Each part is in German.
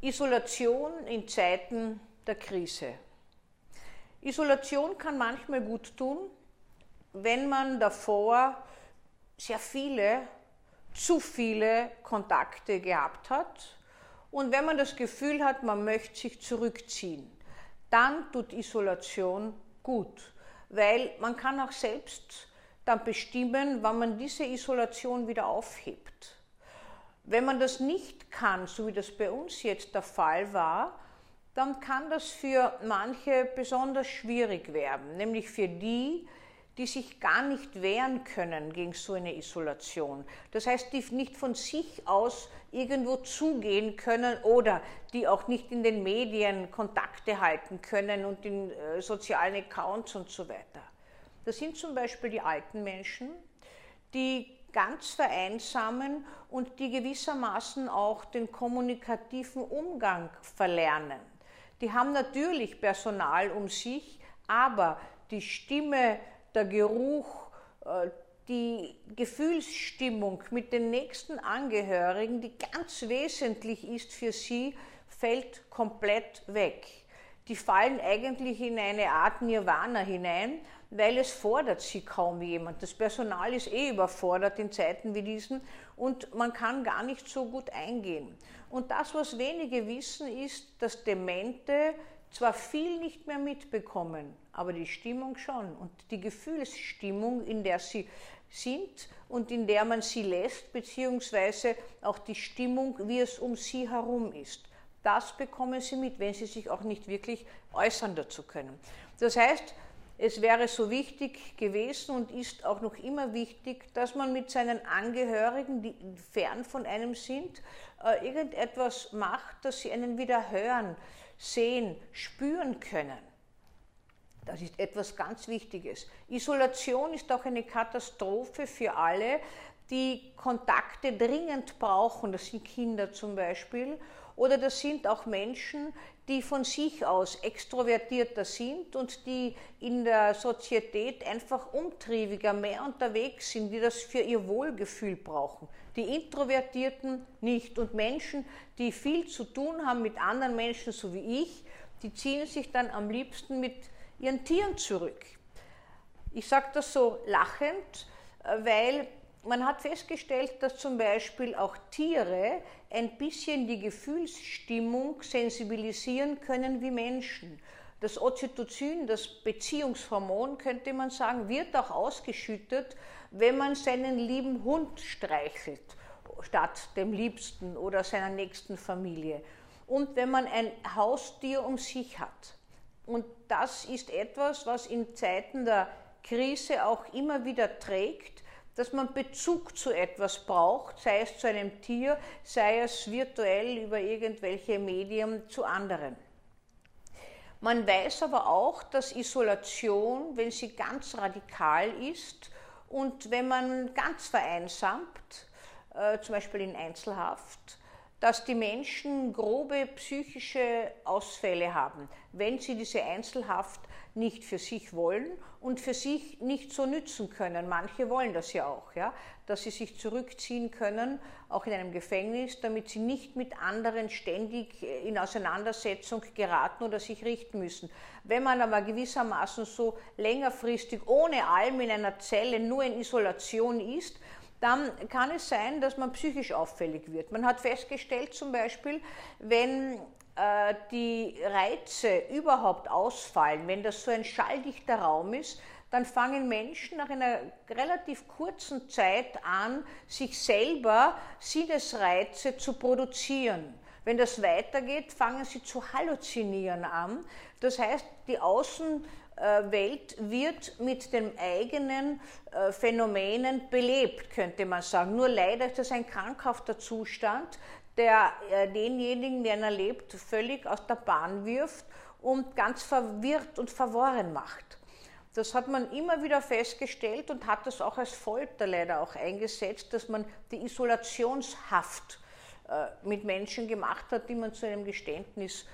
Isolation in Zeiten der Krise. Isolation kann manchmal gut tun, wenn man davor sehr viele, zu viele Kontakte gehabt hat und wenn man das Gefühl hat, man möchte sich zurückziehen. Dann tut Isolation gut, weil man kann auch selbst dann bestimmen, wann man diese Isolation wieder aufhebt. Wenn man das nicht kann, so wie das bei uns jetzt der Fall war, dann kann das für manche besonders schwierig werden, nämlich für die, die sich gar nicht wehren können gegen so eine Isolation. Das heißt, die nicht von sich aus irgendwo zugehen können oder die auch nicht in den Medien Kontakte halten können und in äh, sozialen Accounts und so weiter. Das sind zum Beispiel die alten Menschen, die ganz vereinsamen und die gewissermaßen auch den kommunikativen Umgang verlernen. Die haben natürlich Personal um sich, aber die Stimme, der Geruch, äh, die Gefühlsstimmung mit den nächsten Angehörigen, die ganz wesentlich ist für sie, fällt komplett weg. Die fallen eigentlich in eine Art Nirvana hinein weil es fordert sie kaum jemand. Das Personal ist eh überfordert in Zeiten wie diesen und man kann gar nicht so gut eingehen. Und das, was wenige wissen, ist, dass Demente zwar viel nicht mehr mitbekommen, aber die Stimmung schon und die Gefühlsstimmung, in der sie sind und in der man sie lässt, beziehungsweise auch die Stimmung, wie es um sie herum ist. Das bekommen sie mit, wenn sie sich auch nicht wirklich äußern dazu können. Das heißt, es wäre so wichtig gewesen und ist auch noch immer wichtig, dass man mit seinen Angehörigen, die fern von einem sind, äh, irgendetwas macht, dass sie einen wieder hören, sehen, spüren können. Das ist etwas ganz Wichtiges. Isolation ist auch eine Katastrophe für alle, die Kontakte dringend brauchen. Das sind Kinder zum Beispiel. Oder das sind auch Menschen, die von sich aus extrovertierter sind und die in der Sozietät einfach umtriebiger, mehr unterwegs sind, die das für ihr Wohlgefühl brauchen. Die Introvertierten nicht. Und Menschen, die viel zu tun haben mit anderen Menschen, so wie ich, die ziehen sich dann am liebsten mit ihren Tieren zurück. Ich sage das so lachend, äh, weil man hat festgestellt, dass zum Beispiel auch Tiere ein bisschen die Gefühlsstimmung sensibilisieren können wie Menschen. Das Oxytocin, das Beziehungshormon, könnte man sagen, wird auch ausgeschüttet, wenn man seinen lieben Hund streichelt, statt dem Liebsten oder seiner nächsten Familie. Und wenn man ein Haustier um sich hat. Und das ist etwas, was in Zeiten der Krise auch immer wieder trägt, dass man Bezug zu etwas braucht, sei es zu einem Tier, sei es virtuell über irgendwelche Medien zu anderen. Man weiß aber auch, dass Isolation, wenn sie ganz radikal ist und wenn man ganz vereinsamt, äh, zum Beispiel in Einzelhaft, dass die Menschen grobe psychische Ausfälle haben, wenn sie diese Einzelhaft nicht für sich wollen und für sich nicht so nützen können. Manche wollen das ja auch, ja, dass sie sich zurückziehen können, auch in einem Gefängnis, damit sie nicht mit anderen ständig in Auseinandersetzung geraten oder sich richten müssen. Wenn man aber gewissermaßen so längerfristig ohne allem in einer Zelle nur in Isolation ist, dann kann es sein, dass man psychisch auffällig wird. Man hat festgestellt zum Beispiel, wenn die Reize überhaupt ausfallen, wenn das so ein schalldichter Raum ist, dann fangen Menschen nach einer relativ kurzen Zeit an, sich selber Sinnesreize zu produzieren. Wenn das weitergeht, fangen sie zu halluzinieren an. Das heißt, die Außen äh, Welt wird mit den eigenen äh, Phänomenen belebt, könnte man sagen. Nur leider ist das ein krankhafter Zustand, der äh, denjenigen, der ihn erlebt, völlig aus der Bahn wirft und ganz verwirrt und verworren macht. Das hat man immer wieder festgestellt und hat das auch als Folter leider auch eingesetzt, dass man die Isolationshaft mit Menschen gemacht hat, die man zu einem Geständnis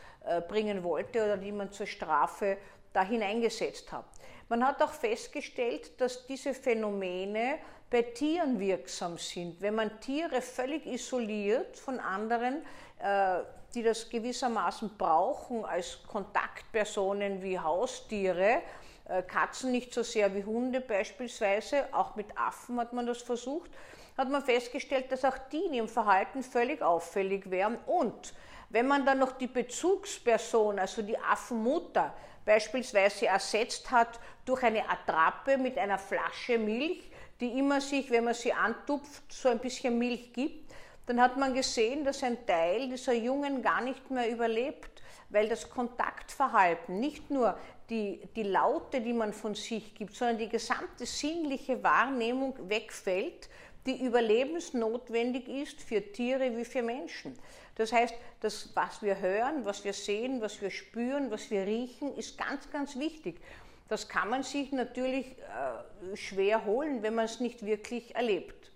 bringen wollte oder die man zur Strafe da hineingesetzt hat. Man hat auch festgestellt, dass diese Phänomene bei Tieren wirksam sind. Wenn man Tiere völlig isoliert von anderen, äh, die das gewissermaßen brauchen als Kontaktpersonen wie Haustiere, äh, Katzen nicht so sehr wie Hunde beispielsweise, auch mit Affen hat man das versucht, hat man festgestellt, dass auch die in ihrem Verhalten völlig auffällig wären. Und wenn man dann noch die Bezugsperson, also die Affenmutter, beispielsweise ersetzt hat durch eine Attrappe mit einer Flasche Milch, die immer sich, wenn man sie antupft, so ein bisschen Milch gibt, dann hat man gesehen, dass ein Teil dieser Jungen gar nicht mehr überlebt, weil das Kontaktverhalten, nicht nur die, die Laute, die man von sich gibt, sondern die gesamte sinnliche Wahrnehmung wegfällt, die überlebensnotwendig ist für Tiere wie für Menschen. Das heißt, das, was wir hören, was wir sehen, was wir spüren, was wir riechen, ist ganz, ganz wichtig. Das kann man sich natürlich äh, schwer holen, wenn man es nicht wirklich erlebt.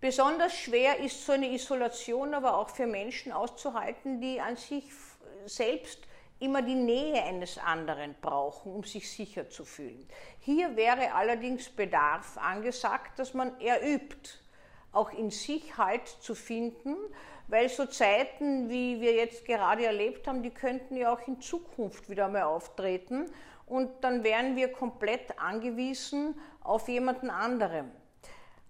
Besonders schwer ist so eine Isolation aber auch für Menschen auszuhalten, die an sich selbst immer die Nähe eines anderen brauchen, um sich sicher zu fühlen. Hier wäre allerdings Bedarf angesagt, dass man erübt, auch in sich Halt zu finden, weil so Zeiten, wie wir jetzt gerade erlebt haben, die könnten ja auch in Zukunft wieder mal auftreten und dann wären wir komplett angewiesen auf jemanden anderen.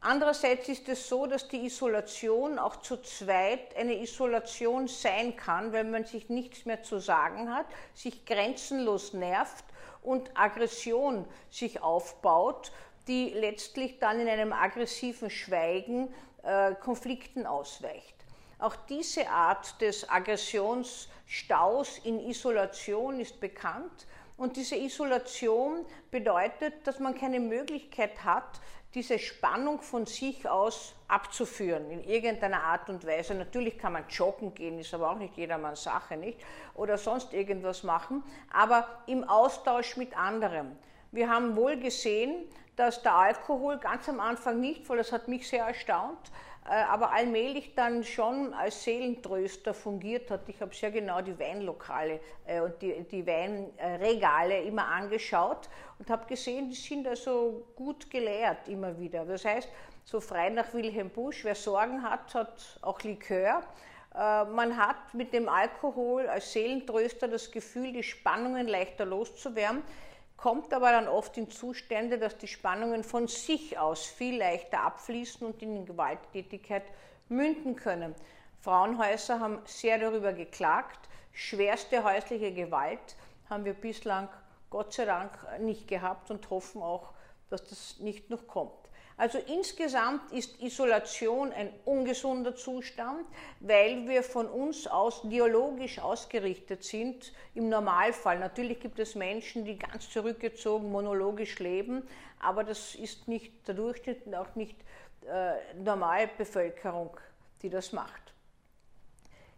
Andererseits ist es so, dass die Isolation auch zu zweit eine Isolation sein kann, wenn man sich nichts mehr zu sagen hat, sich grenzenlos nervt und Aggression sich aufbaut, die letztlich dann in einem aggressiven Schweigen äh, Konflikten ausweicht. Auch diese Art des Aggressionsstaus in Isolation ist bekannt und diese Isolation bedeutet, dass man keine Möglichkeit hat, diese Spannung von sich aus abzuführen in irgendeiner Art und Weise. Natürlich kann man joggen gehen, ist aber auch nicht jedermanns Sache, nicht? Oder sonst irgendwas machen, aber im Austausch mit anderen. Wir haben wohl gesehen, dass der Alkohol ganz am Anfang nicht, weil das hat mich sehr erstaunt, aber allmählich dann schon als Seelentröster fungiert hat. Ich habe sehr genau die Weinlokale äh, und die, die Weinregale immer angeschaut und habe gesehen, die sind also gut geleert immer wieder. Das heißt, so frei nach Wilhelm Busch, wer Sorgen hat, hat auch Likör. Äh, man hat mit dem Alkohol als Seelentröster das Gefühl, die Spannungen leichter loszuwerden kommt aber dann oft in Zustände, dass die Spannungen von sich aus viel leichter abfließen und in Gewalttätigkeit münden können. Frauenhäuser haben sehr darüber geklagt. Schwerste häusliche Gewalt haben wir bislang Gott sei Dank nicht gehabt und hoffen auch, dass das nicht noch kommt. Also insgesamt ist Isolation ein ungesunder Zustand, weil wir von uns aus dialogisch ausgerichtet sind im Normalfall. Natürlich gibt es Menschen, die ganz zurückgezogen monologisch leben, aber das ist nicht der Durchschnitt und auch nicht äh, Normalbevölkerung, die das macht.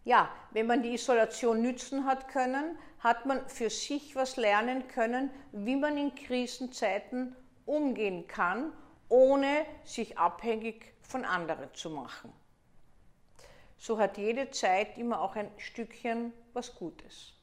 Ja, wenn man die Isolation nützen hat können, hat man für sich was lernen können, wie man in Krisenzeiten umgehen kann ohne sich abhängig von anderen zu machen. So hat jede Zeit immer auch ein Stückchen was Gutes.